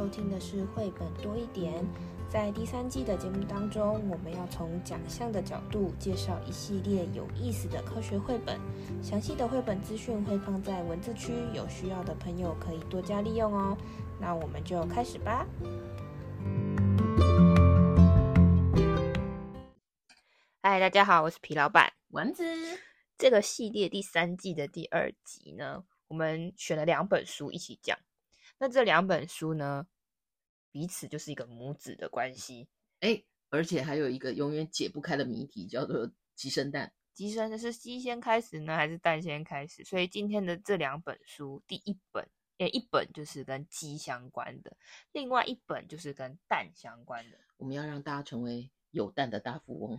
收听的是绘本多一点。在第三季的节目当中，我们要从奖项的角度介绍一系列有意思的科学绘本。详细的绘本资讯会放在文字区，有需要的朋友可以多加利用哦。那我们就开始吧。嗨，大家好，我是皮老板丸子。这个系列第三季的第二集呢，我们选了两本书一起讲。那这两本书呢，彼此就是一个母子的关系，哎，而且还有一个永远解不开的谜题，叫做鸡生蛋。鸡生的是鸡先开始呢，还是蛋先开始？所以今天的这两本书，第一本，诶，一本就是跟鸡相关的，另外一本就是跟蛋相关的。我们要让大家成为有蛋的大富翁。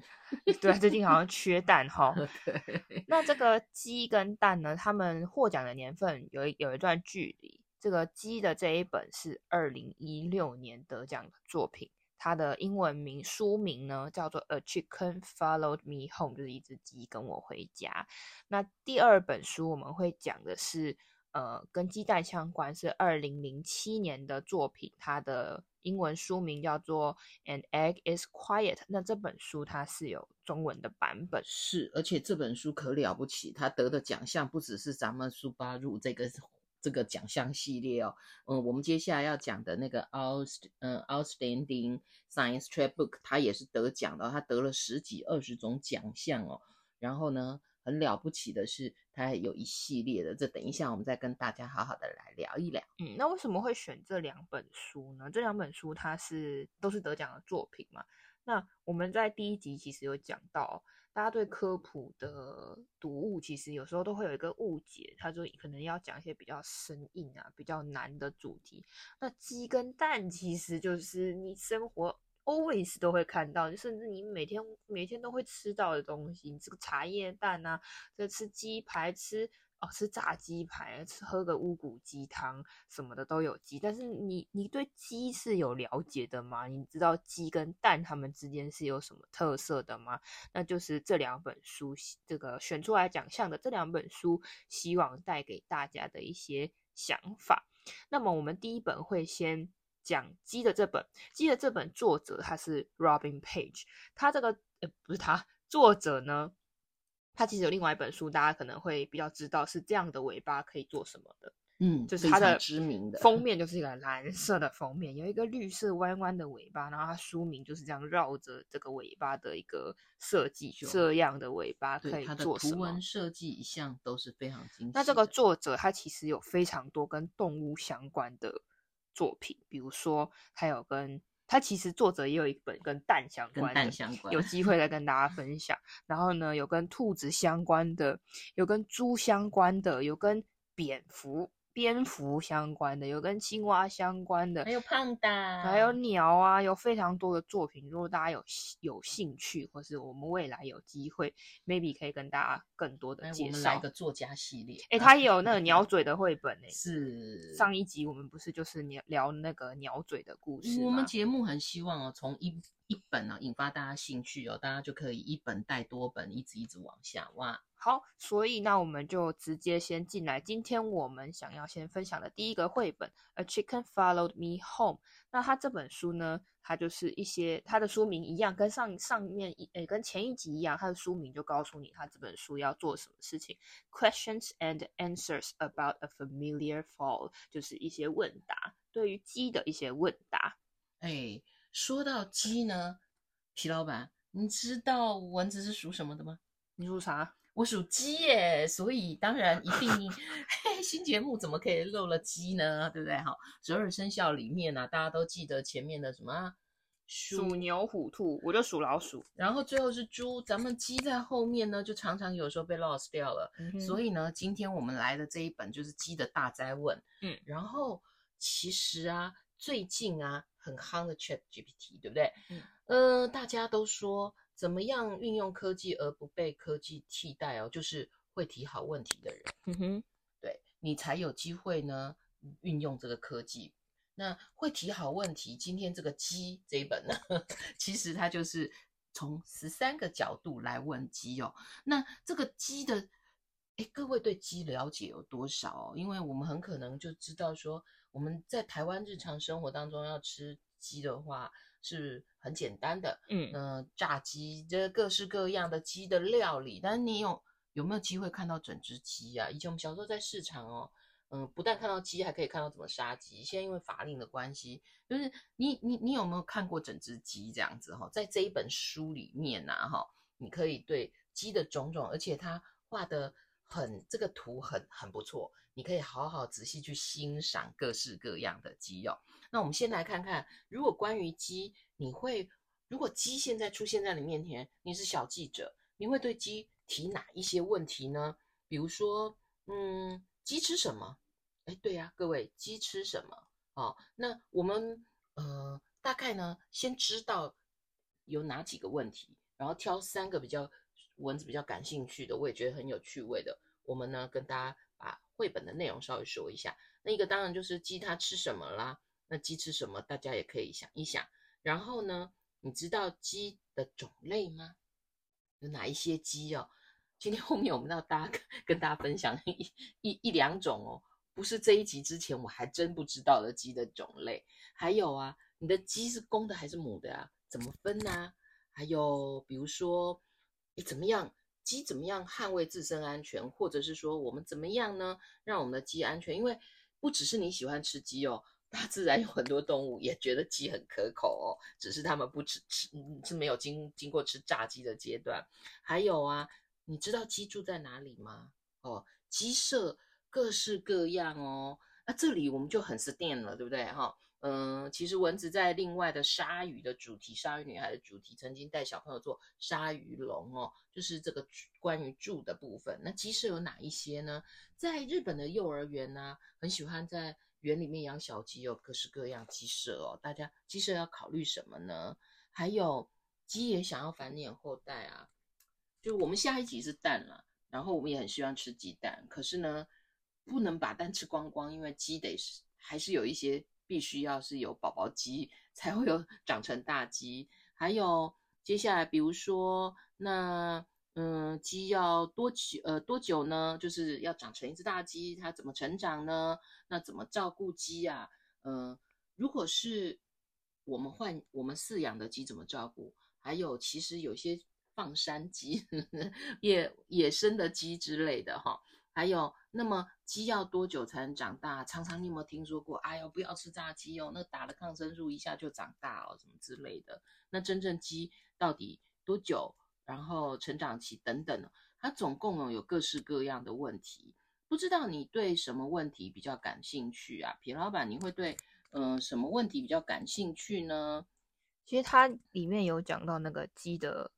对，最近好像缺蛋哈。对。那这个鸡跟蛋呢，他们获奖的年份有一有一段距离。这个鸡的这一本是二零一六年得奖的作品，它的英文名书名呢叫做《A Chicken Followed Me Home》，就是一只鸡跟我回家。那第二本书我们会讲的是，呃，跟鸡蛋相关，是二零零七年的作品，它的英文书名叫做《An Egg Is Quiet》。那这本书它是有中文的版本，是，而且这本书可了不起，它得的奖项不只是咱们书巴入这个。这个奖项系列哦，嗯，我们接下来要讲的那个 Out 嗯 Outstanding Science Textbook，它也是得奖的，它得了十几二十种奖项哦。然后呢，很了不起的是，它有一系列的，这等一下我们再跟大家好好的来聊一聊。嗯，那为什么会选这两本书呢？这两本书它是都是得奖的作品嘛？那我们在第一集其实有讲到。大家对科普的读物，其实有时候都会有一个误解，他就可能要讲一些比较生硬啊、比较难的主题。那鸡跟蛋其实就是你生活 always 都会看到，甚至你每天每天都会吃到的东西。你这个茶叶蛋啊，这吃鸡排吃。哦，吃炸鸡排，吃喝个乌骨鸡汤什么的都有鸡，但是你你对鸡是有了解的吗？你知道鸡跟蛋它们之间是有什么特色的吗？那就是这两本书，这个选出来奖项的这两本书，希望带给大家的一些想法。那么我们第一本会先讲鸡的这本，鸡的这本作者他是 Robin Page，他这个呃不是他作者呢。他其实有另外一本书，大家可能会比较知道是这样的尾巴可以做什么的。嗯，就是它的知名的封面就是一个蓝色的封面，有一个绿色弯弯的尾巴，然后它书名就是这样绕着这个尾巴的一个设计，这样的尾巴可以做什么？图文设计一向都是非常精致。那这个作者他其实有非常多跟动物相关的作品，比如说还有跟。他其实作者也有一本跟蛋相关的，蛋相关，有机会再跟大家分享。然后呢，有跟兔子相关的，有跟猪相关的，有跟蝙蝠。蝙蝠相关的，有跟青蛙相关的，还有胖达，还有鸟啊，有非常多的作品。如果大家有有兴趣，或是我们未来有机会，maybe 可以跟大家更多的介绍。我们来个作家系列，哎、欸，他也有那个鸟嘴的绘本呢。是上一集我们不是就是聊聊那个鸟嘴的故事？我们节目很希望哦，从一一本啊引发大家兴趣哦，大家就可以一本带多本，一直一直往下挖。好，所以那我们就直接先进来。今天我们想要先分享的第一个绘本《A Chicken Followed Me Home》。那它这本书呢，它就是一些它的书名一样，跟上上面一诶跟前一集一样，它的书名就告诉你它这本书要做什么事情。Questions and Answers about a Familiar Fall，就是一些问答，对于鸡的一些问答。哎，说到鸡呢，皮老板，你知道蚊子是属什么的吗？你属啥？我属鸡耶，所以当然一定 嘿，新节目怎么可以漏了鸡呢？对不对？好，十二生肖里面呢、啊，大家都记得前面的什么属牛、虎、兔，我就属老鼠，然后最后是猪。咱们鸡在后面呢，就常常有时候被 lost 掉了。嗯、所以呢，今天我们来的这一本就是鸡的大灾问。嗯，然后其实啊，最近啊很夯的 Chat GPT，对不对？嗯，呃，大家都说。怎么样运用科技而不被科技替代哦？就是会提好问题的人，嗯哼，对，你才有机会呢运用这个科技。那会提好问题，今天这个鸡这一本呢，其实它就是从十三个角度来问鸡哦。那这个鸡的，诶，各位对鸡了解有多少哦？因为我们很可能就知道说，我们在台湾日常生活当中要吃鸡的话是很简单的，嗯，呃、炸鸡这各式各样的鸡的料理，但是你有有没有机会看到整只鸡呀、啊？以前我们小时候在市场哦。嗯，不但看到鸡，还可以看到怎么杀鸡。现在因为法令的关系，就是你你你有没有看过整只鸡这样子哈？在这一本书里面呐哈，你可以对鸡的种种，而且它画的很这个图很很不错，你可以好好仔细去欣赏各式各样的鸡哦。那我们先来看看，如果关于鸡，你会如果鸡现在出现在你面前，你是小记者，你会对鸡提哪一些问题呢？比如说，嗯。鸡吃什么？哎，对呀，各位，鸡吃什么？哦，那我们呃，大概呢，先知道有哪几个问题，然后挑三个比较蚊子比较感兴趣的，我也觉得很有趣味的，我们呢跟大家把绘本的内容稍微说一下。那一个当然就是鸡它吃什么啦？那鸡吃什么？大家也可以想一想。然后呢，你知道鸡的种类吗？有哪一些鸡哦？今天后面我们要大家跟大家分享一一一两种哦，不是这一集之前我还真不知道的鸡的种类。还有啊，你的鸡是公的还是母的啊？怎么分呢？还有比如说，你怎么样鸡怎么样捍卫自身安全，或者是说我们怎么样呢，让我们的鸡安全？因为不只是你喜欢吃鸡哦，大自然有很多动物也觉得鸡很可口哦，只是他们不吃吃是没有经经过吃炸鸡的阶段。还有啊。你知道鸡住在哪里吗？哦，鸡舍各式各样哦。那这里我们就很 s t a n 了，对不对？哈、嗯，其实蚊子在另外的鲨鱼的主题，鲨鱼女孩的主题，曾经带小朋友做鲨鱼笼哦，就是这个关于住的部分。那鸡舍有哪一些呢？在日本的幼儿园呢、啊，很喜欢在园里面养小鸡，有各式各样鸡舍哦。大家鸡舍要考虑什么呢？还有鸡也想要繁衍后代啊。就我们下一集是蛋了，然后我们也很希望吃鸡蛋，可是呢，不能把蛋吃光光，因为鸡得是还是有一些必须要是有宝宝鸡才会有长成大鸡，还有接下来比如说那嗯，鸡要多久呃多久呢？就是要长成一只大鸡，它怎么成长呢？那怎么照顾鸡啊？嗯，如果是我们换我们饲养的鸡怎么照顾？还有其实有些。放山鸡、野野生的鸡之类的哈，还有，那么鸡要多久才能长大？常常你有没有听说过？哎呦，不要吃炸鸡哦，那打了抗生素一下就长大哦，什么之类的。那真正鸡到底多久？然后成长期等等，它总共哦有各式各样的问题。不知道你对什么问题比较感兴趣啊？皮老板，你会对嗯、呃、什么问题比较感兴趣呢？其实它里面有讲到那个鸡的。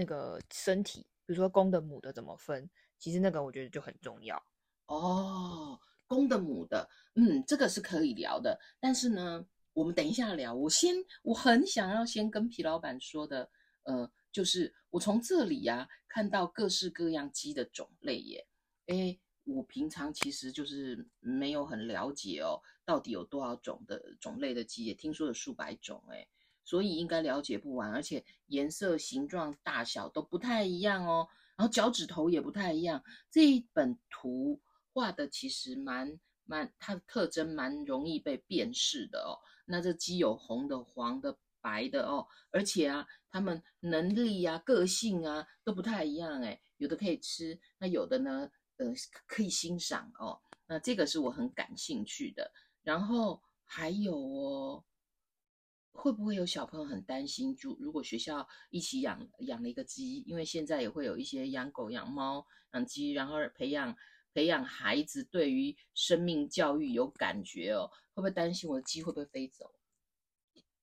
那个身体，比如说公的母的怎么分？其实那个我觉得就很重要哦。公的母的，嗯，这个是可以聊的。但是呢，我们等一下聊。我先，我很想要先跟皮老板说的，呃，就是我从这里呀、看到各式各样鸡的种类耶。诶，我平常其实就是没有很了解哦，到底有多少种的种类的鸡，也听说有数百种诶。所以应该了解不完，而且颜色、形状、大小都不太一样哦。然后脚趾头也不太一样。这一本图画的其实蛮蛮，它的特征蛮容易被辨识的哦。那这鸡有红的、黄的、白的哦，而且啊，他们能力啊、个性啊都不太一样诶。有的可以吃，那有的呢，呃，可以欣赏哦。那这个是我很感兴趣的。然后还有哦。会不会有小朋友很担心？就如果学校一起养养了一个鸡，因为现在也会有一些养狗、养猫、养鸡，然后培养培养孩子对于生命教育有感觉哦，会不会担心我的鸡会不会飞走？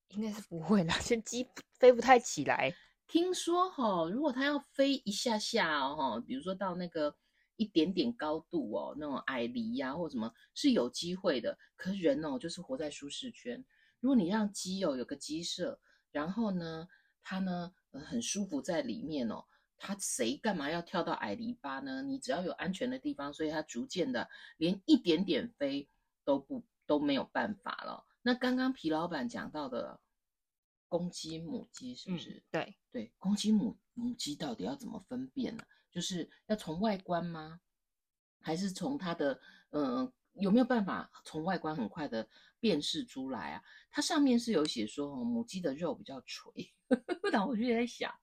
应该是不会啦，这鸡飞不太起来。听说哈、哦，如果它要飞一下下哦，比如说到那个一点点高度哦，那种矮离呀或什么，是有机会的。可是人哦，就是活在舒适圈。如果你让鸡哦有个鸡舍，然后呢，它呢、很舒服在里面哦，它谁干嘛要跳到矮篱笆呢？你只要有安全的地方，所以它逐渐的连一点点飞都不都没有办法了。那刚刚皮老板讲到的公鸡母鸡是不是？嗯、对对，公鸡母母鸡到底要怎么分辨呢？就是要从外观吗？还是从它的嗯？呃有没有办法从外观很快的辨识出来啊？它上面是有写说，母鸡的肉比较垂。那我就在想，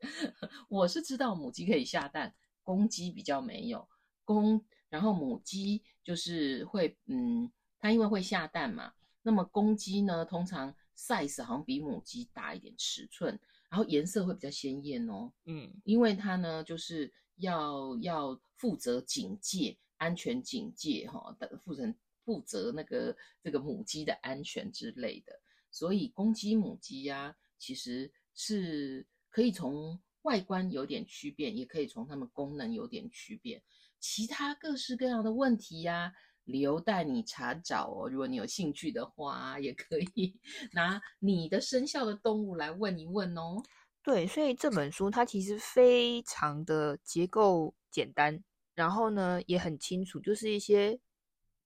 我是知道母鸡可以下蛋，公鸡比较没有公。然后母鸡就是会，嗯，它因为会下蛋嘛。那么公鸡呢，通常 size 好像比母鸡大一点尺寸，然后颜色会比较鲜艳哦。嗯，因为它呢就是要要负责警戒。安全警戒哈，的负责负责那个这个母鸡的安全之类的，所以公鸡母鸡呀、啊，其实是可以从外观有点区别，也可以从它们功能有点区别。其他各式各样的问题呀、啊，留待你查找哦。如果你有兴趣的话，也可以 拿你的生肖的动物来问一问哦。对，所以这本书它其实非常的结构简单。然后呢，也很清楚，就是一些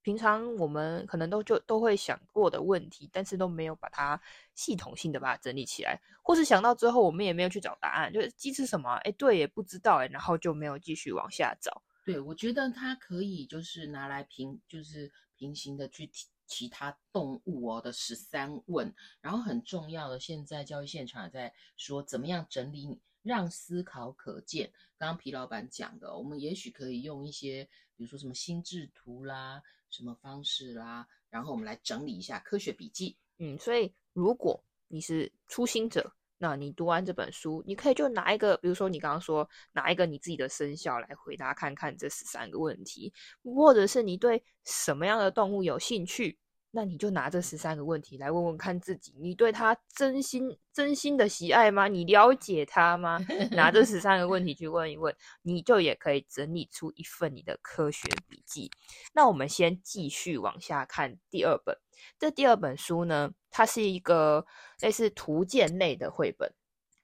平常我们可能都就都会想过的问题，但是都没有把它系统性的把它整理起来，或是想到之后我们也没有去找答案，就是鸡吃什么？哎，对，也不知道哎，然后就没有继续往下找。对，我觉得它可以就是拿来平，就是平行的去提其他动物哦的十三问，然后很重要的，现在教育现场在说怎么样整理你。让思考可见。刚刚皮老板讲的，我们也许可以用一些，比如说什么心智图啦，什么方式啦，然后我们来整理一下科学笔记。嗯，所以如果你是初心者，那你读完这本书，你可以就拿一个，比如说你刚刚说拿一个你自己的生肖来回答看看这十三个问题，或者是你对什么样的动物有兴趣。那你就拿这十三个问题来问问看自己，你对他真心真心的喜爱吗？你了解他吗？拿这十三个问题去问一问，你就也可以整理出一份你的科学笔记。那我们先继续往下看第二本。这第二本书呢，它是一个类似图鉴类的绘本。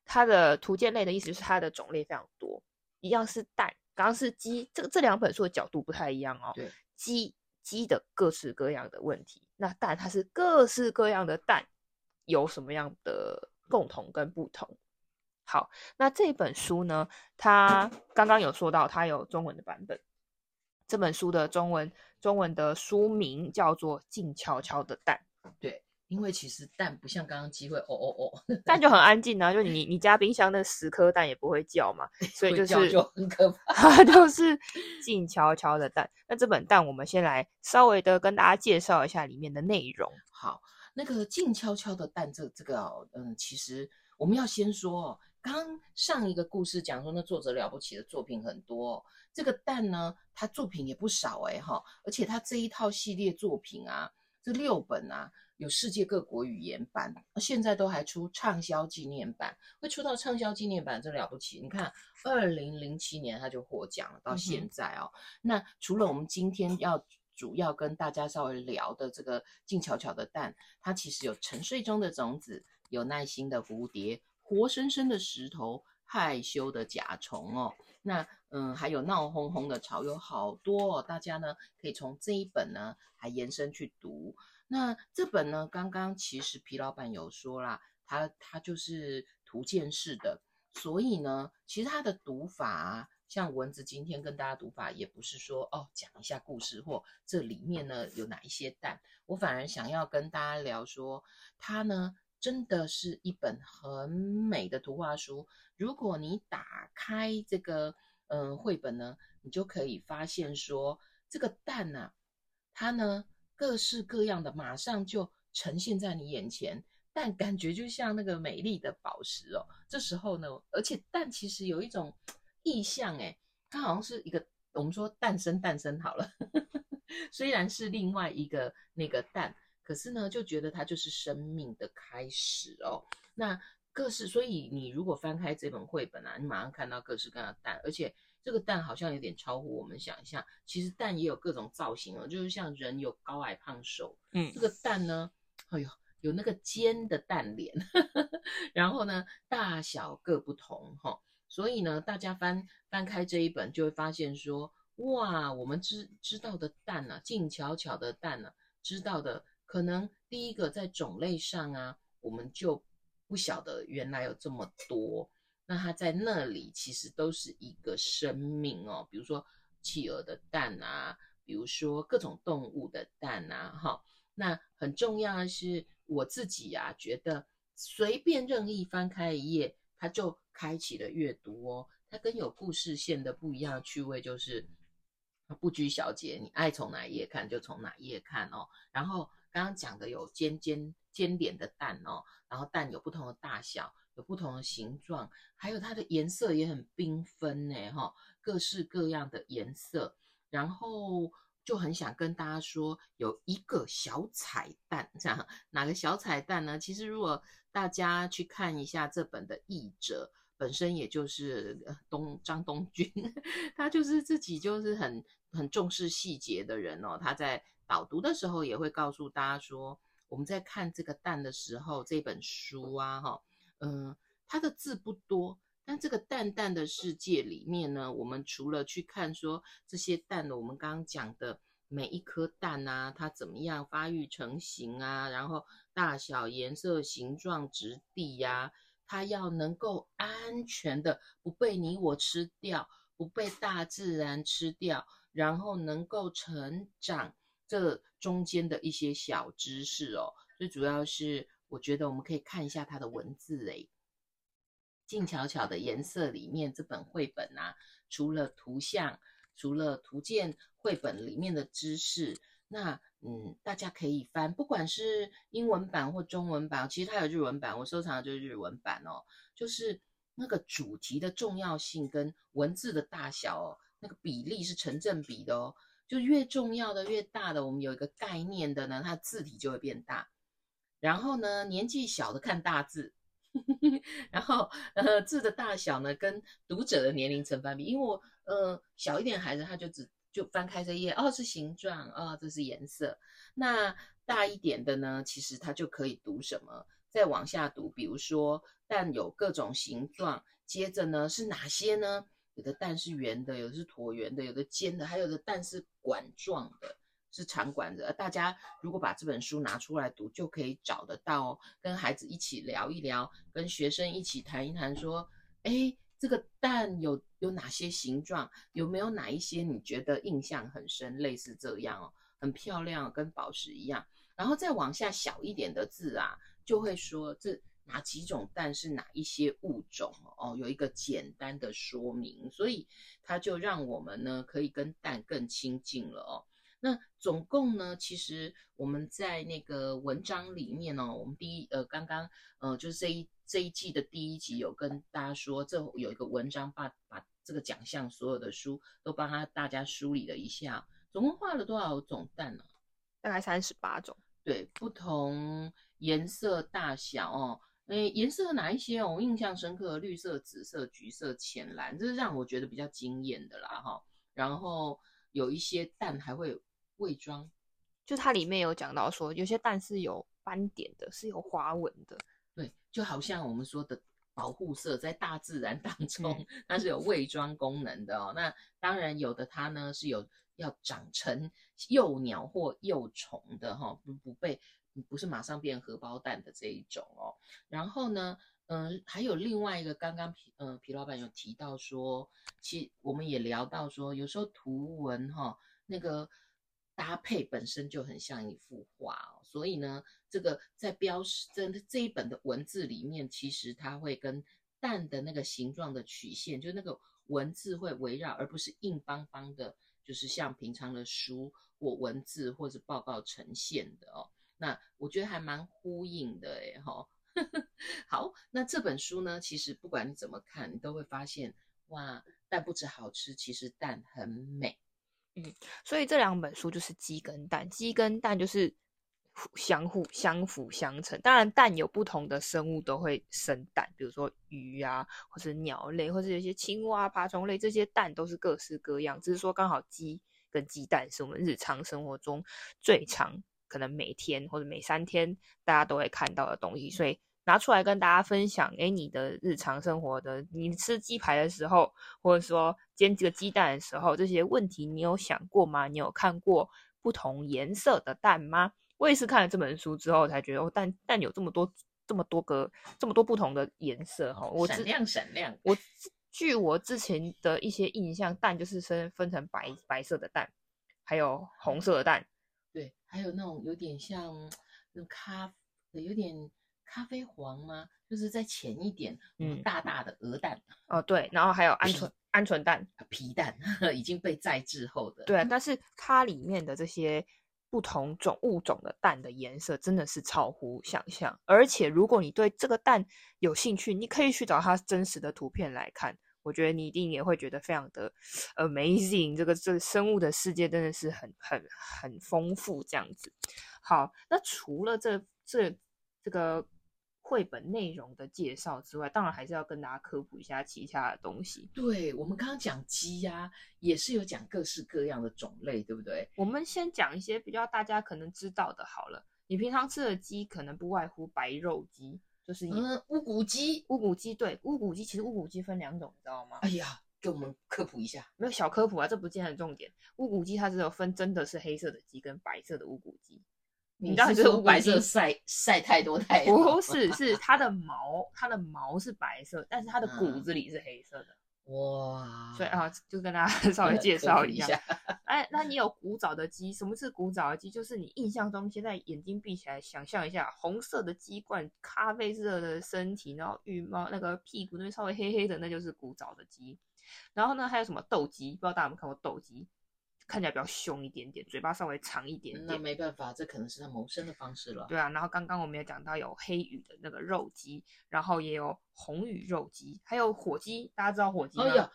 它的图鉴类的意思是它的种类非常多，一样是蛋，刚刚是鸡，这个这两本书的角度不太一样哦。对，鸡。鸡的各式各样的问题，那蛋它是各式各样的蛋，有什么样的共同跟不同？好，那这本书呢，它刚刚有说到，它有中文的版本。这本书的中文中文的书名叫做《静悄悄的蛋》，对。因为其实蛋不像刚刚鸡会哦哦哦，蛋就很安静啊，就你你家冰箱那十颗蛋也不会叫嘛，所以就是就很可怕，都是静悄悄的蛋。那这本蛋我们先来稍微的跟大家介绍一下里面的内容。好，那个静悄悄的蛋这这个哦，嗯，其实我们要先说哦，刚上一个故事讲说那作者了不起的作品很多哦，这个蛋呢，他作品也不少哎哈，而且他这一套系列作品啊，这六本啊。有世界各国语言版，现在都还出畅销纪念版，会出到畅销纪念版，真了不起！你看，二零零七年他就获奖了，到现在哦。嗯、那除了我们今天要主要跟大家稍微聊的这个静悄悄的蛋，它其实有沉睡中的种子，有耐心的蝴蝶，活生生的石头，害羞的甲虫哦。那嗯，还有闹哄哄的巢，有好多哦。大家呢可以从这一本呢还延伸去读。那这本呢，刚刚其实皮老板有说啦，它它就是图鉴式的，所以呢，其实它的读法，像蚊子今天跟大家读法，也不是说哦讲一下故事或这里面呢有哪一些蛋，我反而想要跟大家聊说，它呢真的是一本很美的图画书。如果你打开这个嗯绘本呢，你就可以发现说这个蛋啊，它呢。各式各样的，马上就呈现在你眼前，但感觉就像那个美丽的宝石哦。这时候呢，而且蛋其实有一种意象，诶，它好像是一个我们说诞生诞生好了，虽然是另外一个那个蛋，可是呢，就觉得它就是生命的开始哦。那各式，所以你如果翻开这本绘本啊，你马上看到各式各样的蛋，而且。这个蛋好像有点超乎我们想象，其实蛋也有各种造型哦，就是像人有高矮胖瘦，嗯，这个蛋呢，哎呦，有那个尖的蛋脸，然后呢，大小各不同哈、哦，所以呢，大家翻翻开这一本就会发现说，哇，我们知知道的蛋啊，静悄悄的蛋啊，知道的可能第一个在种类上啊，我们就不晓得原来有这么多。那它在那里其实都是一个生命哦，比如说企鹅的蛋啊，比如说各种动物的蛋啊，哈。那很重要的是，我自己呀、啊，觉得随便任意翻开一页，它就开启了阅读哦。它跟有故事线的不一样的趣味就是，不拘小节，你爱从哪一页看就从哪一页看哦。然后刚刚讲的有尖尖尖脸的蛋哦，然后蛋有不同的大小，有不同的形状，还有它的颜色也很缤纷呢，哈，各式各样的颜色，然后。就很想跟大家说，有一个小彩蛋，这样哪个小彩蛋呢？其实如果大家去看一下这本的译者，本身也就是东张东君，他就是自己就是很很重视细节的人哦。他在导读的时候也会告诉大家说，我们在看这个蛋的时候，这本书啊，哈，嗯，它的字不多。但这个蛋蛋的世界里面呢，我们除了去看说这些蛋的，我们刚刚讲的每一颗蛋啊，它怎么样发育成型啊，然后大小、颜色、形状、质地呀，它要能够安全的不被你我吃掉，不被大自然吃掉，然后能够成长，这中间的一些小知识哦，最主要是我觉得我们可以看一下它的文字诶。静悄悄的颜色里面，这本绘本啊，除了图像，除了图鉴绘本里面的知识，那嗯，大家可以翻，不管是英文版或中文版，其实它有日文版，我收藏的就是日文版哦。就是那个主题的重要性跟文字的大小哦，那个比例是成正比的哦。就越重要的、越大的，我们有一个概念的呢，它字体就会变大。然后呢，年纪小的看大字。然后，呃，字的大小呢，跟读者的年龄成反比。因为我，呃，小一点孩子他就只就翻开这页，哦，是形状，哦，这是颜色。那大一点的呢，其实他就可以读什么，再往下读，比如说蛋有各种形状，接着呢是哪些呢？有的蛋是圆的，有的是椭圆的，有的尖的，还有的蛋是管状的。是场馆的，大家如果把这本书拿出来读，就可以找得到哦。跟孩子一起聊一聊，跟学生一起谈一谈，说，哎，这个蛋有有哪些形状？有没有哪一些你觉得印象很深？类似这样哦，很漂亮，跟宝石一样。然后再往下小一点的字啊，就会说这哪几种蛋是哪一些物种哦，有一个简单的说明，所以它就让我们呢可以跟蛋更亲近了哦。那总共呢，其实我们在那个文章里面哦，我们第一呃刚刚呃就是这一这一季的第一集有跟大家说，这有一个文章把把这个奖项所有的书都帮他大家梳理了一下，总共画了多少种蛋呢？大概三十八种，对，不同颜色大小哦，诶，颜色哪一些哦？我印象深刻，绿色、紫色、橘色、浅蓝，这是让我觉得比较惊艳的啦哈。然后有一些蛋还会有。伪装，就它里面有讲到说，有些蛋是有斑点的，是有花纹的，对，就好像我们说的保护色，在大自然当中，它是有伪装功能的哦。那当然有的它呢是有要长成幼鸟或幼虫的哈、哦，不不被不是马上变荷包蛋的这一种哦。然后呢，嗯、呃，还有另外一个，刚刚皮嗯、呃、皮老板有提到说，其实我们也聊到说，有时候图文哈、哦、那个。搭配本身就很像一幅画哦，所以呢，这个在标识这这一本的文字里面，其实它会跟蛋的那个形状的曲线，就那个文字会围绕，而不是硬邦邦的，就是像平常的书或文字或者报告呈现的哦。那我觉得还蛮呼应的哎哈。好，那这本书呢，其实不管你怎么看，你都会发现哇，蛋不止好吃，其实蛋很美。嗯，所以这两本书就是鸡跟蛋，鸡跟蛋就是相互相辅相成。当然，蛋有不同的生物都会生蛋，比如说鱼啊，或是鸟类，或是有些青蛙、爬虫类，这些蛋都是各式各样。只是说刚好鸡跟鸡蛋是我们日常生活中最常，可能每天或者每三天大家都会看到的东西，所以。拿出来跟大家分享，诶，你的日常生活的，你吃鸡排的时候，或者说煎这个鸡蛋的时候，这些问题你有想过吗？你有看过不同颜色的蛋吗？我也是看了这本书之后才觉得，哦，蛋蛋有这么多这么多个这么多不同的颜色哈，我闪亮闪亮。我据我之前的一些印象，蛋就是分分成白白色的蛋、还有红色的蛋，对，还有那种有点像那种咖，有点咖啡黄吗？就是再浅一点，嗯，大大的鹅蛋。哦，对，然后还有鹌鹑鹌鹑蛋，皮蛋 已经被再制后的。对，但是它里面的这些。不同种物种的蛋的颜色真的是超乎想象，而且如果你对这个蛋有兴趣，你可以去找它真实的图片来看，我觉得你一定也会觉得非常的 amazing。这个这个生物的世界真的是很很很丰富，这样子。好，那除了这这这个。绘本内容的介绍之外，当然还是要跟大家科普一下其他的东西。对，我们刚刚讲鸡呀，也是有讲各式各样的种类，对不对？我们先讲一些比较大家可能知道的好了。你平常吃的鸡可能不外乎白肉鸡，就是嗯乌骨鸡。乌骨鸡对，乌骨鸡其实乌骨鸡分两种，你知道吗？哎呀，给我们科普一下。没有小科普啊，这不见得重点。乌骨鸡它只有分真的是黑色的鸡跟白色的乌骨鸡。你知道是乌白色晒晒太多太阳？不是，是它的毛，它的毛是白色，但是它的骨子里是黑色的。哇！所以啊，就跟大家 稍微介绍一下。哎，那你有古早的鸡？什么是古早的鸡？就是你印象中现在眼睛闭起来，想象一下，红色的鸡冠，咖啡色的身体，然后羽毛那个屁股那边稍微黑黑的，那就是古早的鸡。然后呢，还有什么斗鸡？不知道大家有没有看过斗鸡？看起来比较凶一点点，嘴巴稍微长一点点。那没办法，这可能是他谋生的方式了。对啊，然后刚刚我们也讲到有黑羽的那个肉鸡，然后也有红羽肉鸡，还有火鸡。大家知道火鸡吗？哦，有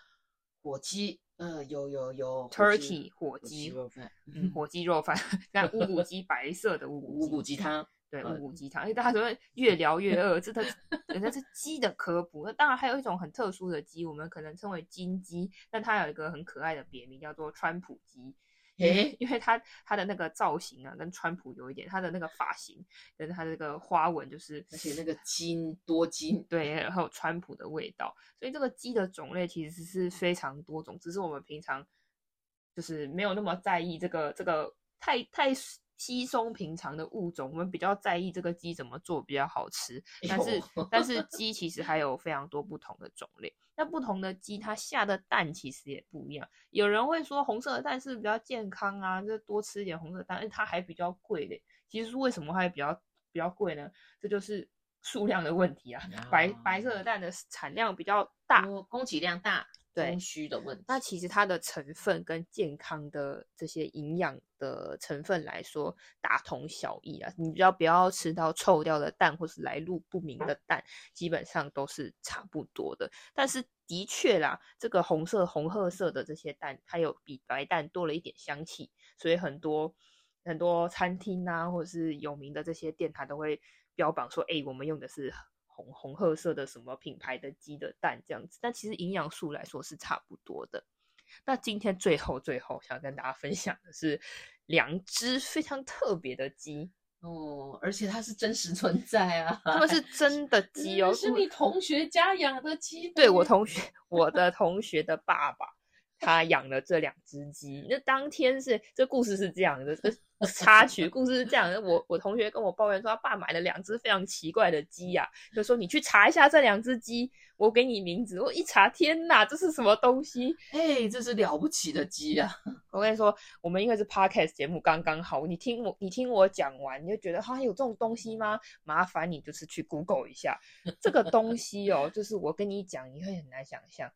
火鸡，呃，有有有，turkey 火鸡肉饭，嗯，火鸡肉饭，那乌骨鸡白色的乌骨鸡汤。对，五谷鸡汤，因为大家都会 越聊越饿，这的人家是鸡的科普。那当然还有一种很特殊的鸡，我们可能称为金鸡，但它有一个很可爱的别名，叫做川普鸡。诶，因为它它的那个造型啊，跟川普有一点，它的那个发型跟它的那个花纹，就是而且那个金多金，对，然后川普的味道。所以这个鸡的种类其实是非常多种，只是我们平常就是没有那么在意这个这个太太。稀松平常的物种，我们比较在意这个鸡怎么做比较好吃。但是，但是鸡其实还有非常多不同的种类。那不同的鸡，它下的蛋其实也不一样。有人会说红色的蛋是比较健康啊，就多吃一点红色的蛋，但它还比较贵嘞。其实为什么它还比较比较贵呢？这就是数量的问题啊。白白色的蛋的产量比较大，供给量大。对，供需的问题。那其实它的成分跟健康的这些营养的成分来说，大同小异啊。你只要不要吃到臭掉的蛋，或是来路不明的蛋，基本上都是差不多的。但是的确啦，这个红色、红褐色的这些蛋，它有比白蛋多了一点香气，所以很多很多餐厅啊，或者是有名的这些店，它都会标榜说：“哎，我们用的是。”红红褐色的什么品牌的鸡的蛋这样子，但其实营养素来说是差不多的。那今天最后最后想跟大家分享的是两只非常特别的鸡哦，而且它是真实存在啊，它们是真的 鸡哦，是你同学家养的鸡，对我同学，我的同学的爸爸。他养了这两只鸡，那当天是这故事是这样的，这插曲故事是这样的。我我同学跟我抱怨说，他爸买了两只非常奇怪的鸡呀、啊，就说你去查一下这两只鸡，我给你名字。我一查，天哪，这是什么东西？嘿，这是了不起的鸡啊！我跟你说，我们因为是 podcast 节目，刚刚好，你听我你听我讲完，你就觉得哈有这种东西吗？麻烦你就是去 Google 一下这个东西哦，就是我跟你讲，你会很难想象。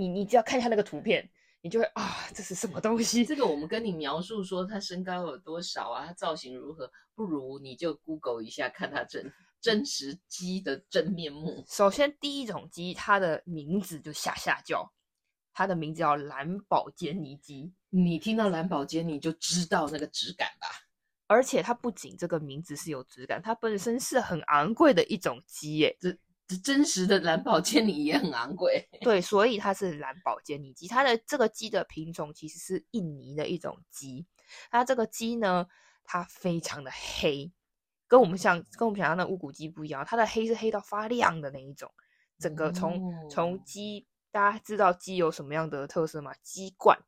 你你只要看一下那个图片，你就会啊，这是什么东西？这个我们跟你描述说它身高有多少啊，它造型如何，不如你就 Google 一下，看它真真实鸡的真面目。首先，第一种鸡，它的名字就吓吓叫，它的名字叫蓝宝坚尼鸡。你听到蓝宝坚尼就知道那个质感吧？而且它不仅这个名字是有质感，它本身是很昂贵的一种鸡耶，这。真实的蓝宝坚尼也很昂贵，对，所以它是蓝宝坚尼鸡。它的这个鸡的品种其实是印尼的一种鸡。它这个鸡呢，它非常的黑，跟我们想跟我们想象的乌骨鸡不一样。它的黑是黑到发亮的那一种。整个从从鸡，大家知道鸡有什么样的特色吗？鸡冠、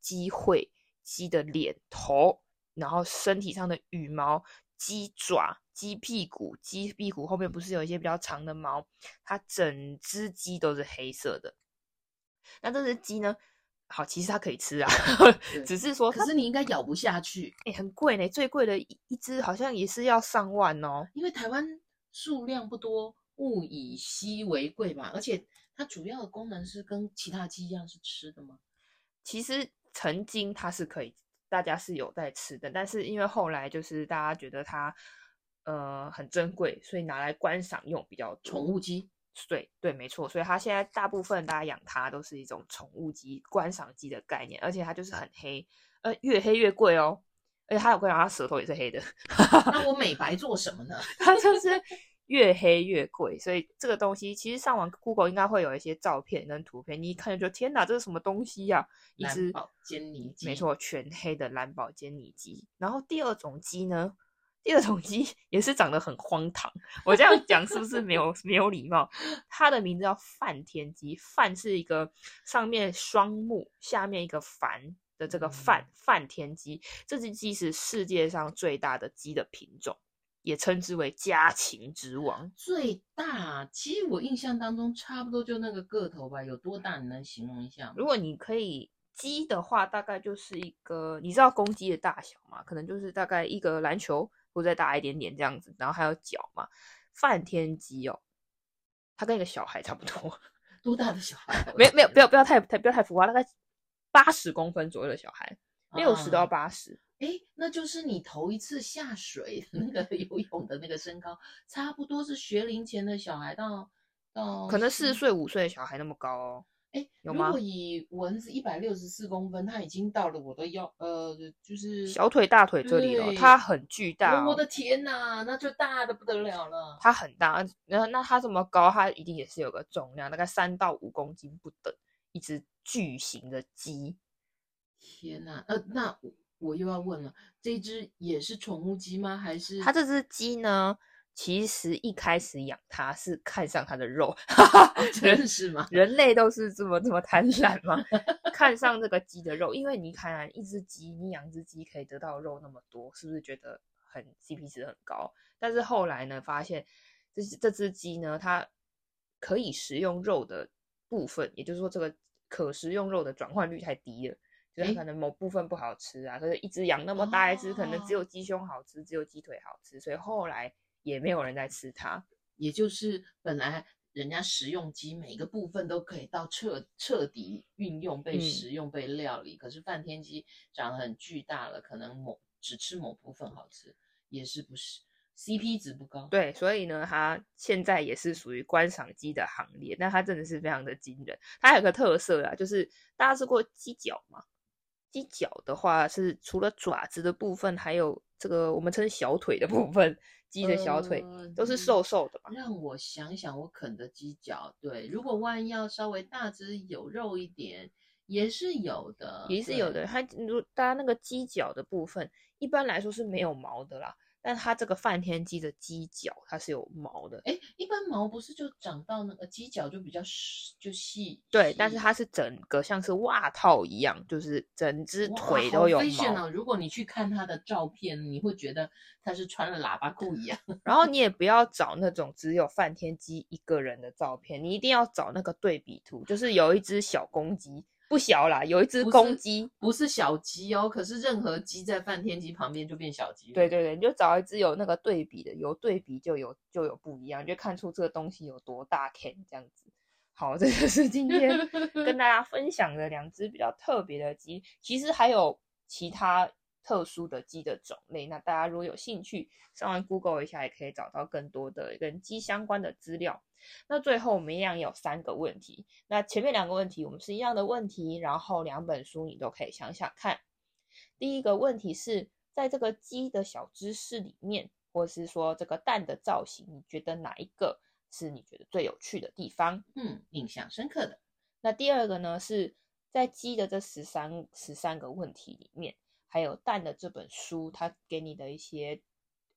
鸡喙、鸡的脸头，然后身体上的羽毛。鸡爪、鸡屁股、鸡屁股后面不是有一些比较长的毛？它整只鸡都是黑色的。那这只鸡呢？好，其实它可以吃啊，只是说，可是你应该咬不下去，哎、欸，很贵呢，最贵的一一只好像也是要上万哦。因为台湾数量不多，物以稀为贵嘛，而且它主要的功能是跟其他鸡一样是吃的吗？其实曾经它是可以，大家是有在吃的，但是因为后来就是大家觉得它呃很珍贵，所以拿来观赏用比较宠物鸡。对对，没错，所以它现在大部分大家养它都是一种宠物鸡、观赏鸡的概念，而且它就是很黑，呃，越黑越贵哦。而且它有可能它舌头也是黑的。那我美白做什么呢？它就是越黑越贵，所以这个东西其实上网 Google 应该会有一些照片跟图片，你一看就觉得天哪，这是什么东西呀、啊？一只蓝宝坚尼鸡，没错，全黑的蓝宝坚尼鸡。然后第二种鸡呢？第二种鸡 也是长得很荒唐，我这样讲是不是没有没有礼貌？它的名字叫梵天鸡，梵是一个上面双目，下面一个凡的这个梵梵天鸡。这只鸡是世界上最大的鸡的品种，也称之为家禽之王。最大其实，我印象当中差不多就那个个头吧，有多大？你能形容一下吗？如果你可以。鸡的话，大概就是一个，你知道公鸡的大小吗？可能就是大概一个篮球或再大一点点这样子，然后还有脚嘛。梵天鸡哦，他跟一个小孩差不多。多大的小孩？没有没有，不要不要太太不要太浮夸，大概八十公分左右的小孩，六十到八十。哎，那就是你头一次下水那个 游泳的那个身高，差不多是学龄前的小孩到到，可能四岁五岁的小孩那么高哦。哎，如果以蚊子一百六十四公分，它已经到了我的腰，呃，就是小腿、大腿这里了。它很巨大，哦，我的天哪，那就大的不得了了。它很大，那那它这么高，它一定也是有个重量，大概三到五公斤不等，一只巨型的鸡。天哪，呃，那我又要问了，这只也是宠物鸡吗？还是它这只鸡呢？其实一开始养它是看上它的肉，真是吗？人类都是这么这么贪婪吗？看上这个鸡的肉，因为你看一只鸡，你养只鸡可以得到肉那么多，是不是觉得很 CP 值很高？但是后来呢，发现这这只鸡呢，它可以食用肉的部分，也就是说这个可食用肉的转换率太低了，就是可能某部分不好吃啊，可是一只养那么大一只，可能只有鸡胸好吃，只有鸡腿好吃，所以后来。也没有人在吃它，也就是本来人家食用鸡每个部分都可以到彻彻底运用被食用被料理，嗯、可是梵天鸡长得很巨大了，可能某只吃某部分好吃，也是不是 CP 值不高？对，所以呢，它现在也是属于观赏鸡的行列，但它真的是非常的惊人。它还有个特色啊，就是大家吃过鸡脚吗？鸡脚的话是除了爪子的部分，还有这个我们称小腿的部分。鸡的小腿都是瘦瘦的嘛？呃，让我想想，我啃的鸡脚，对，如果万一要稍微大只有肉一点，也是有的，也是有的。它如大家那个鸡脚的部分，一般来说是没有毛的啦。但它这个梵天鸡的鸡脚，它是有毛的。哎，一般毛不是就长到那个鸡脚就比较细，就细。对，但是它是整个像是袜套一样，就是整只腿都有毛。哦，如果你去看它的照片，你会觉得它是穿了喇叭裤一样。然后你也不要找那种只有梵天鸡一个人的照片，你一定要找那个对比图，就是有一只小公鸡。不小啦，有一只公鸡，不是小鸡哦。可是任何鸡在梵天鸡旁边就变小鸡。对对对，你就找一只有那个对比的，有对比就有就有不一样，就看出这个东西有多大 can 这样子。好，这就是今天 跟大家分享的两只比较特别的鸡。其实还有其他特殊的鸡的种类，那大家如果有兴趣，上完 Google 一下也可以找到更多的跟鸡相关的资料。那最后我们一样有三个问题，那前面两个问题我们是一样的问题，然后两本书你都可以想想看。第一个问题是在这个鸡的小知识里面，或是说这个蛋的造型，你觉得哪一个是你觉得最有趣的地方？嗯，印象深刻的。那第二个呢，是在鸡的这十三十三个问题里面，还有蛋的这本书，它给你的一些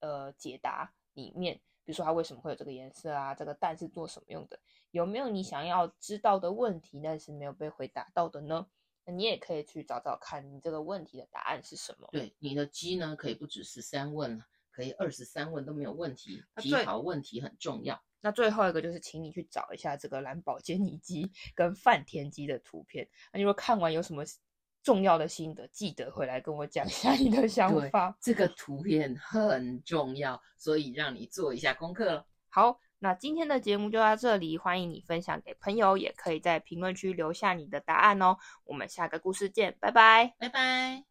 呃解答里面。比如说它为什么会有这个颜色啊？这个蛋是做什么用的？有没有你想要知道的问题，但是没有被回答到的呢？那你也可以去找找看你这个问题的答案是什么。对，你的鸡呢，可以不止十三问了，可以二十三问都没有问题。提好问题很重要。那最后一个就是，请你去找一下这个蓝宝坚尼鸡跟泛田鸡的图片。那如果看完有什么重要的心得，记得回来跟我讲一下你的想法。这个图片很重要，所以让你做一下功课了。好，那今天的节目就到这里，欢迎你分享给朋友，也可以在评论区留下你的答案哦。我们下个故事见，拜拜，拜拜。